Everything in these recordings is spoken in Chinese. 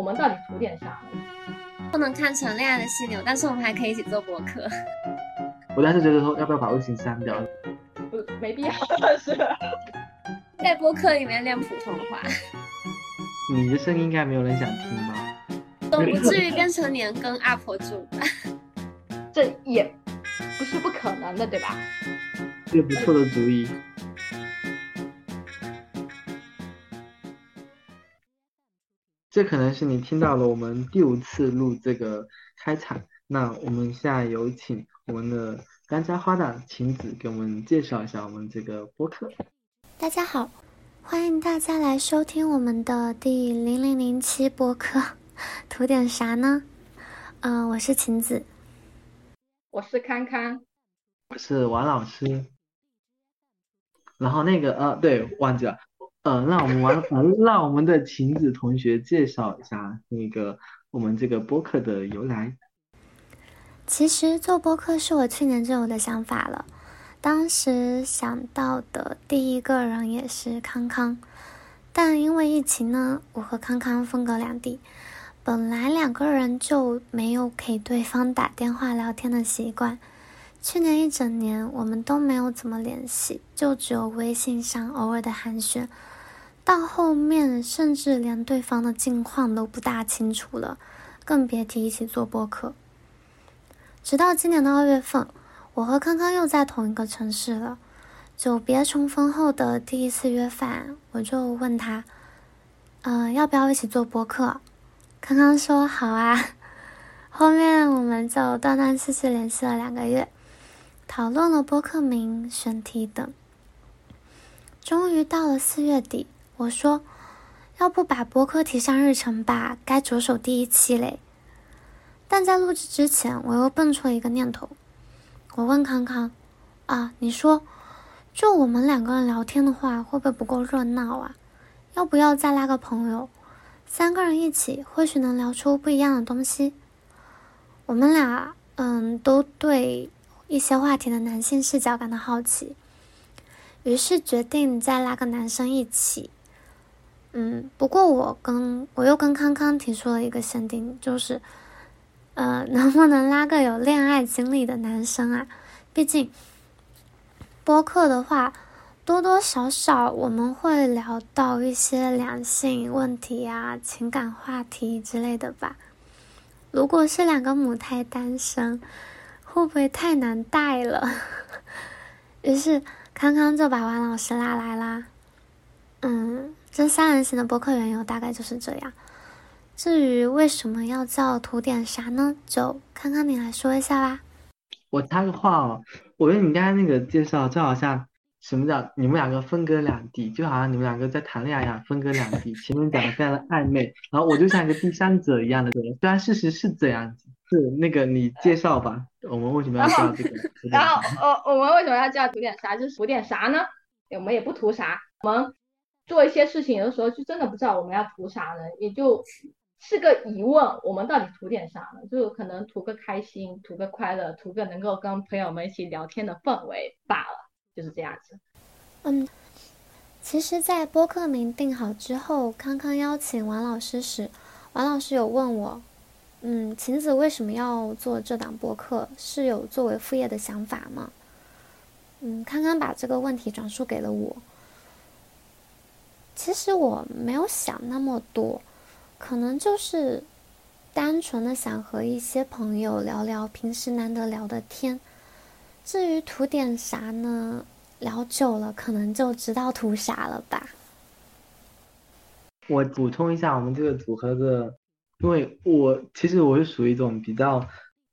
我们到底图点啥呢？不能看成恋爱的犀牛，但是我们还可以一起做博客。我当时觉得说，要不要把微信删掉？不，没必要，但 是在播客里面练普通话。你的声音应该没有人想听吧？总不至于变成年更 UP 主吧？这也不是不可能的，对吧？这个不错的主意。这可能是你听到了我们第五次录这个开场。那我们现在有请我们的甘家花的晴子给我们介绍一下我们这个播客。大家好，欢迎大家来收听我们的第零零零七播客。图点啥呢？嗯，我是晴子，我是康康，我是王老师。然后那个呃，对，忘记了。呃，让我们玩，呃，让我们的晴子同学介绍一下那个我们这个播客的由来。其实做播客是我去年就有的想法了，当时想到的第一个人也是康康，但因为疫情呢，我和康康分隔两地，本来两个人就没有给对方打电话聊天的习惯，去年一整年我们都没有怎么联系，就只有微信上偶尔的寒暄。到后面，甚至连对方的近况都不大清楚了，更别提一起做播客。直到今年的二月份，我和康康又在同一个城市了。久别重逢后的第一次约饭，我就问他：“嗯，要不要一起做播客？”康康说：“好啊。”后面我们就断断续续联系了两个月，讨论了播客名、选题等。终于到了四月底。我说：“要不把播客提上日程吧，该着手第一期嘞。”但在录制之前，我又蹦出了一个念头。我问康康：“啊，你说，就我们两个人聊天的话，会不会不够热闹啊？要不要再拉个朋友，三个人一起，或许能聊出不一样的东西？”我们俩，嗯，都对一些话题的男性视角感到好奇，于是决定再拉个男生一起。嗯，不过我跟我又跟康康提出了一个限定，就是，呃，能不能拉个有恋爱经历的男生啊？毕竟播客的话，多多少少我们会聊到一些两性问题啊、情感话题之类的吧。如果是两个母胎单身，会不会太难带了？于是康康就把王老师拉来啦。嗯。这三人行的博客缘由大概就是这样。至于为什么要叫图点啥呢？就康康你来说一下吧。我插个话哦，我觉得你刚才那个介绍就好像什么叫你们两个分隔两地，就好像你们两个在谈恋爱一样，分隔两地。前面讲的非常的暧昧，然后我就像一个第三者一样的人。虽然事实是这样子，是那个你介绍吧，我们为什么要叫这个？然后呃，我们为什么要叫图点啥？就是图点啥呢？我们也不图啥，我们。做一些事情，有的时候就真的不知道我们要图啥呢，也就是个疑问，我们到底图点啥呢？就可能图个开心，图个快乐，图个能够跟朋友们一起聊天的氛围罢了，就是这样子。嗯，其实，在播客名定好之后，康康邀请王老师时，王老师有问我，嗯，晴子为什么要做这档播客？是有作为副业的想法吗？嗯，康康把这个问题转述给了我。其实我没有想那么多，可能就是单纯的想和一些朋友聊聊平时难得聊的天。至于图点啥呢？聊久了可能就知道图啥了吧。我补充一下，我们这个组合的，因为我其实我是属于一种比较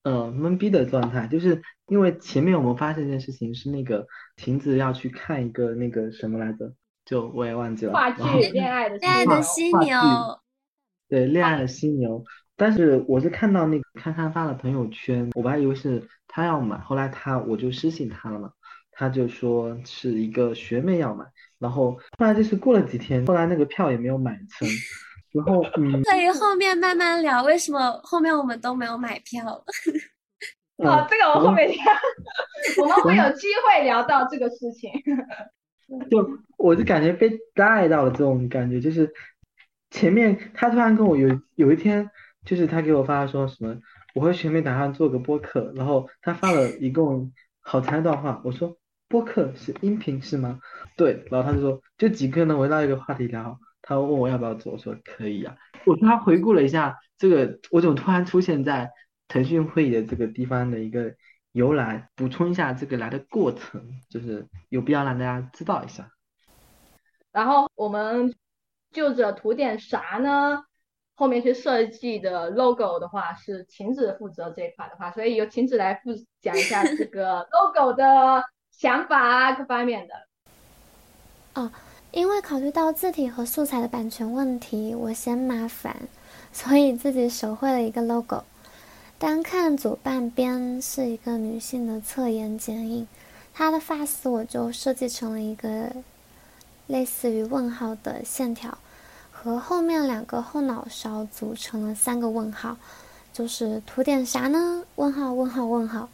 呃懵逼的状态，就是因为前面我们发生一件事情是那个晴子要去看一个那个什么来着。就我也忘记了。话剧《恋爱的恋爱的犀牛》。对，《恋爱的犀牛》。但是我是看到那个康康发了朋友圈，我本来以为是他要买，后来他我就私信他了嘛，他就说是一个学妹要买，然后后来就是过了几天，后来那个票也没有买成，然后嗯。可以后面慢慢聊，为什么后面我们都没有买票？哦，这个我后面聊，我们会有机会聊到这个事情。就我就感觉被带到了这种感觉，就是前面他突然跟我有有一天，就是他给我发说什么，我和学妹打算做个播客，然后他发了一共好长一段话，我说播客是音频是吗？对，然后他就说就几个人围绕一个话题聊，他问我要不要做，我说可以呀。我突然回顾了一下这个，我怎么突然出现在腾讯会议的这个地方的一个由来，补充一下这个来的过程，就是有必要让大家知道一下。然后我们就着图点啥呢？后面去设计的 logo 的话是晴子负责这一块的话，所以由晴子来负讲一下这个 logo 的想法各方面的。哦，因为考虑到字体和素材的版权问题，我嫌麻烦，所以自己手绘了一个 logo。单看左半边是一个女性的侧颜剪影，她的发丝我就设计成了一个类似于问号的线条。和后面两个后脑勺组成了三个问号，就是涂点啥呢？问号问号问号。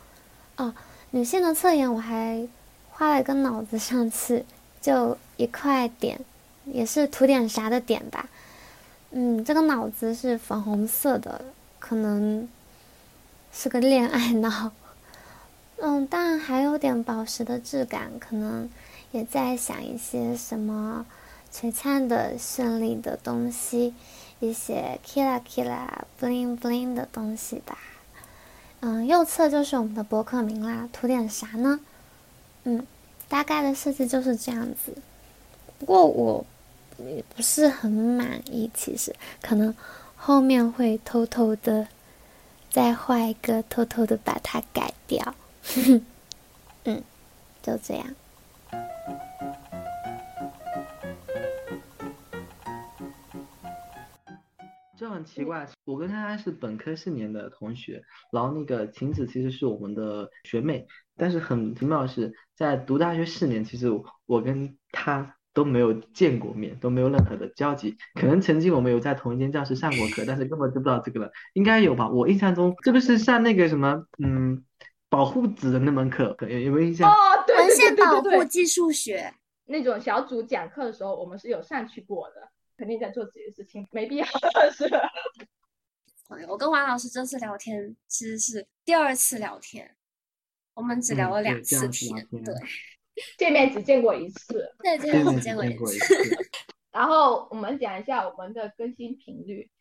哦，女性的侧颜我还画了一个脑子上去，就一块点，也是涂点啥的点吧。嗯，这个脑子是粉红色的，可能是个恋爱脑。嗯，但还有点宝石的质感，可能也在想一些什么。璀璨的、绚丽的东西，一些 killa kila bling bling 的东西吧。嗯，右侧就是我们的博客名啦。涂点啥呢？嗯，大概的设计就是这样子。不过我也不是很满意，其实可能后面会偷偷的再画一个，偷偷的把它改掉。嗯，就这样。就很奇怪，我跟他是本科四年的同学，然后那个晴子其实是我们的学妹，但是很奇妙的是，在读大学四年，其实我跟他都没有见过面，都没有任何的交集。可能曾经我们有在同一间教室上过课，但是根本就不知道这个人，应该有吧？我印象中这个是上那个什么，嗯，保护子的那门课，有有没有印象？哦，对文献保护技术学那种小组讲课的时候，我们是有上去过的。肯定在做自己的事情，没必要。是，我跟王老师这次聊天其实是第二次聊天，我们只聊了两次天，对，见面只见过一次，对，见面只见过一次。然后我们讲一下我们的更新频率，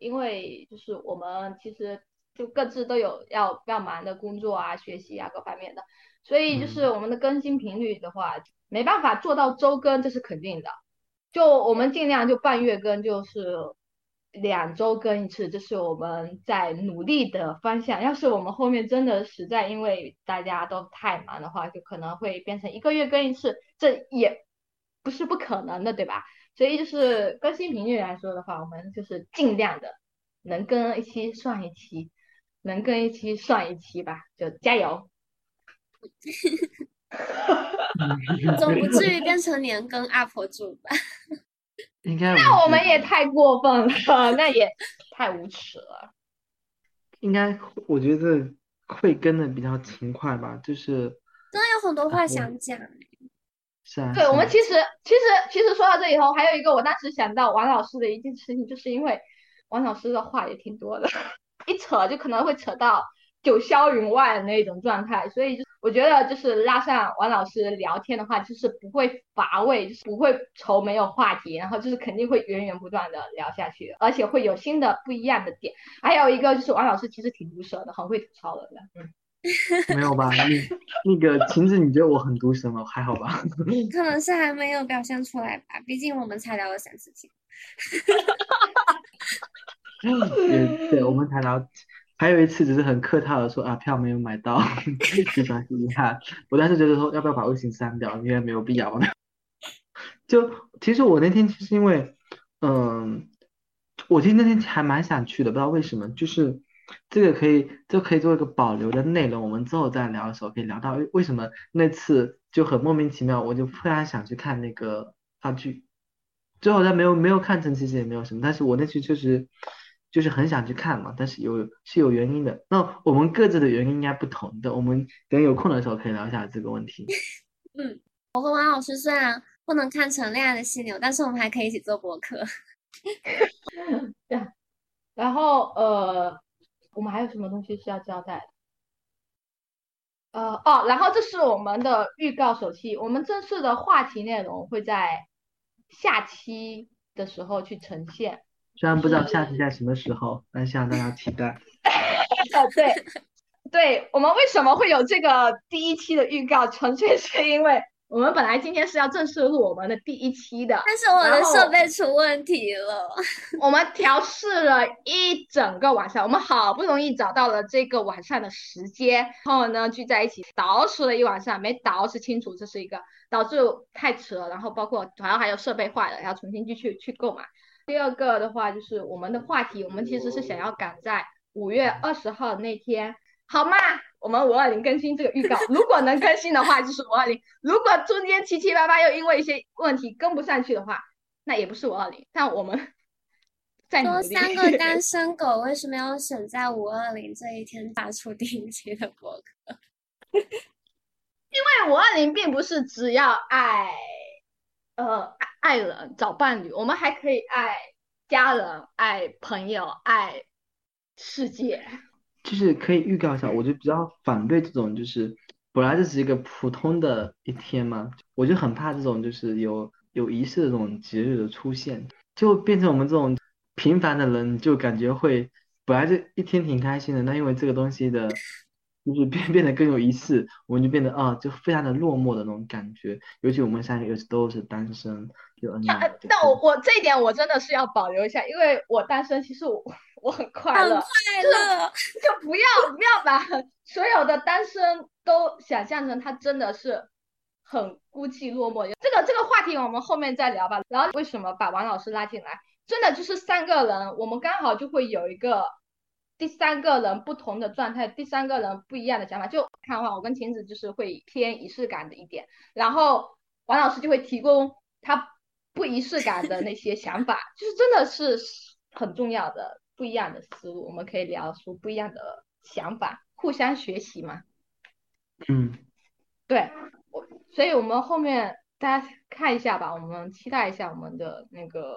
因为就是我们其实就各自都有要比较忙的工作啊、学习啊各方面的，所以就是我们的更新频率的话，没办法做到周更，这是肯定的。就我们尽量就半月更，就是两周更一次，这是我们在努力的方向。要是我们后面真的实在因为大家都太忙的话，就可能会变成一个月更一次，这也不是不可能的，对吧？所以就是更新频率来说的话，我们就是尽量的能更一期算一期，能更一期算一期吧，就加油。总不至于 变成年更 UP 主吧？应该那我们也太过分了，那也太无耻了。应该我觉得会跟的比较勤快吧，就是真的有很多话想讲。是啊。对，我们其实其实其实说到这以后，还有一个我当时想到王老师的一件事情，就是因为王老师的话也挺多的，一扯就可能会扯到。九霄云外的那种状态，所以就我觉得就是拉上王老师聊天的话，就是不会乏味，就是不会愁没有话题，然后就是肯定会源源不断的聊下去，而且会有新的不一样的点。还有一个就是王老师其实挺毒舌的，很会吐槽人的。嗯，没有吧？你那个晴子，你觉得我很毒舌吗？还好吧？可能是还没有表现出来吧，毕竟我们才聊了三次天。对，对，我们才聊。还有一次只是很客套的说啊票没有买到，非常遗憾。我当时觉得说要不要把微信删掉，因为没有必要。就其实我那天其实因为，嗯，我其实那天还蛮想去的，不知道为什么。就是这个可以就可以做一个保留的内容，我们之后再聊的时候可以聊到为什么那次就很莫名其妙，我就突然想去看那个话剧，最后他没有没有看成，其实也没有什么。但是我那次确实。很想去看嘛，但是有是有原因的。那我们各自的原因应该不同的，我们等有空的时候可以聊一下这个问题。嗯，我和王老师虽然不能看成恋爱的犀牛，但是我们还可以一起做博客。对，然后呃，我们还有什么东西需要交代的？呃哦，然后这是我们的预告手期，我们正式的话题内容会在下期的时候去呈现。虽然不知道下期在什么时候，但希望大家期待。呃，对，对我们为什么会有这个第一期的预告，纯粹是因为。我们本来今天是要正式录我们的第一期的，但是我的设备出问题了。我们调试了一整个晚上，我们好不容易找到了这个晚上的时间，然后呢聚在一起捯饬了一晚上，没捯饬清楚，这是一个导致太迟了。然后包括好像还有设备坏了，要重新继续去购买。第二个的话就是我们的话题，我们其实是想要赶在五月二十号那天，好吗？我们五二零更新这个预告，如果能更新的话就是五二零，如果中间七七八八又因为一些问题跟不上去的话，那也不是五二零。但我们 在说三个 单身狗为什么要选在五二零这一天发出第一期的博客？因为五二零并不是只要爱，呃，爱人找伴侣，我们还可以爱家人、爱朋友、爱世界。就是可以预告一下，我就比较反对这种，就是本来就是一个普通的一天嘛，我就很怕这种就是有有仪式的这种节日的出现，就变成我们这种平凡的人，就感觉会本来这一天挺开心的，那因为这个东西的，就是变 变得更有仪式，我们就变得啊，就非常的落寞的那种感觉，尤其我们三个又是都是单身，就嗯。但我我这一点我真的是要保留一下，因为我单身，其实我。我很快乐，很快乐，就不要不要把所有的单身都想象成他真的是很孤寂落寞。这个这个话题我们后面再聊吧。然后为什么把王老师拉进来？真的就是三个人，我们刚好就会有一个第三个人不同的状态，第三个人不一样的想法。就看的话，我跟晴子就是会偏仪式感的一点，然后王老师就会提供他不仪式感的那些想法，就是真的是很重要的。不一样的思路，我们可以聊出不一样的想法，互相学习嘛。嗯，对，我，所以我们后面大家看一下吧，我们期待一下我们的那个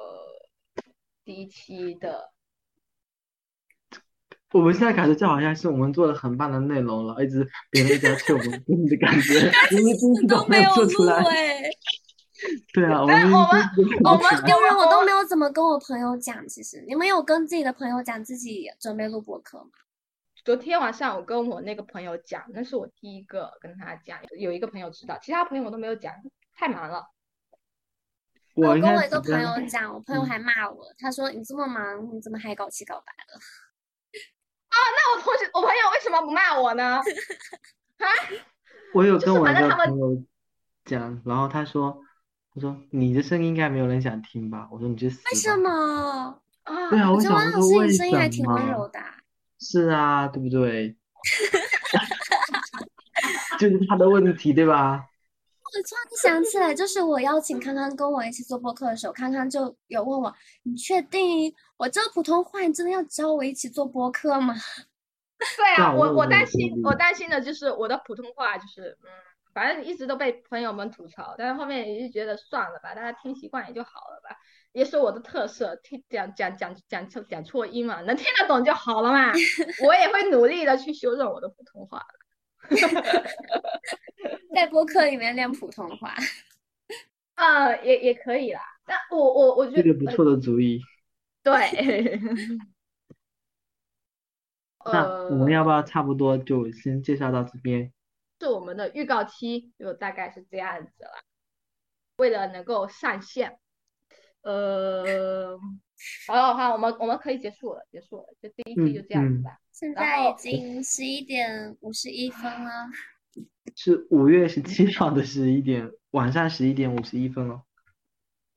第一期的。我们现在感觉就好像是我们做了很棒的内容了，一直别人在催我们的感觉，因为第一期都没有做出来。对啊，我们我们我们丢人，我都没有怎么跟我朋友讲。其实你们有跟自己的朋友讲自己准备录播课吗？昨天晚上我跟我那个朋友讲，那是我第一个跟他讲。有一个朋友知道，其他朋友我都没有讲，太忙了。我跟我一个朋友讲，我朋友还骂我，他说你这么忙，你怎么还搞七搞八了？啊，那我同学我朋友为什么不骂我呢？啊？我有跟我的朋友讲，然后他说。他说：“你的声音应该没有人想听吧？”我说：“你去死！”为什么？啊，对啊，我想说为什么？是啊，对不对？就是他的问题，对吧？我突然想起来，就是我邀请康康跟我一起做播客的时候，康康就有问我：“你确定我这个普通话，你真的要教我一起做播客吗？” 对啊，我我担心，我担心的就是我的普通话就是嗯。反正一直都被朋友们吐槽，但是后面也就觉得算了吧，大家听习惯也就好了吧，也是我的特色，听讲讲讲讲错讲错音嘛，能听得懂就好了嘛。我也会努力的去修正我的普通话 在播客里面练普通话，啊，也也可以啦。但我我我觉得这个不错的主意。对。那我们要不要差不多就先介绍到这边？是我们的预告期，就大概是这样子了。为了能够上线，呃，好了好，我们我们可以结束了，结束了，就第一期就这样子吧。现在已经十一点五十一分了，是五月十七号的十一点，晚上十一点五十一分了。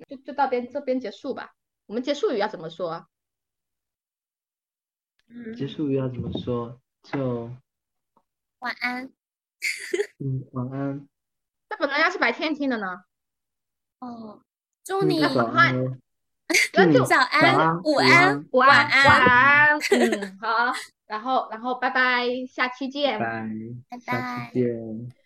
就就到边这边结束吧。我们结束语要怎么说？结束语要怎么说？就晚安。嗯，晚安。那本来要是白天听的呢。哦，祝你早安。早安，午安，晚安，晚安。嗯，好。然后，然后，拜拜，下期见。拜拜，下期见。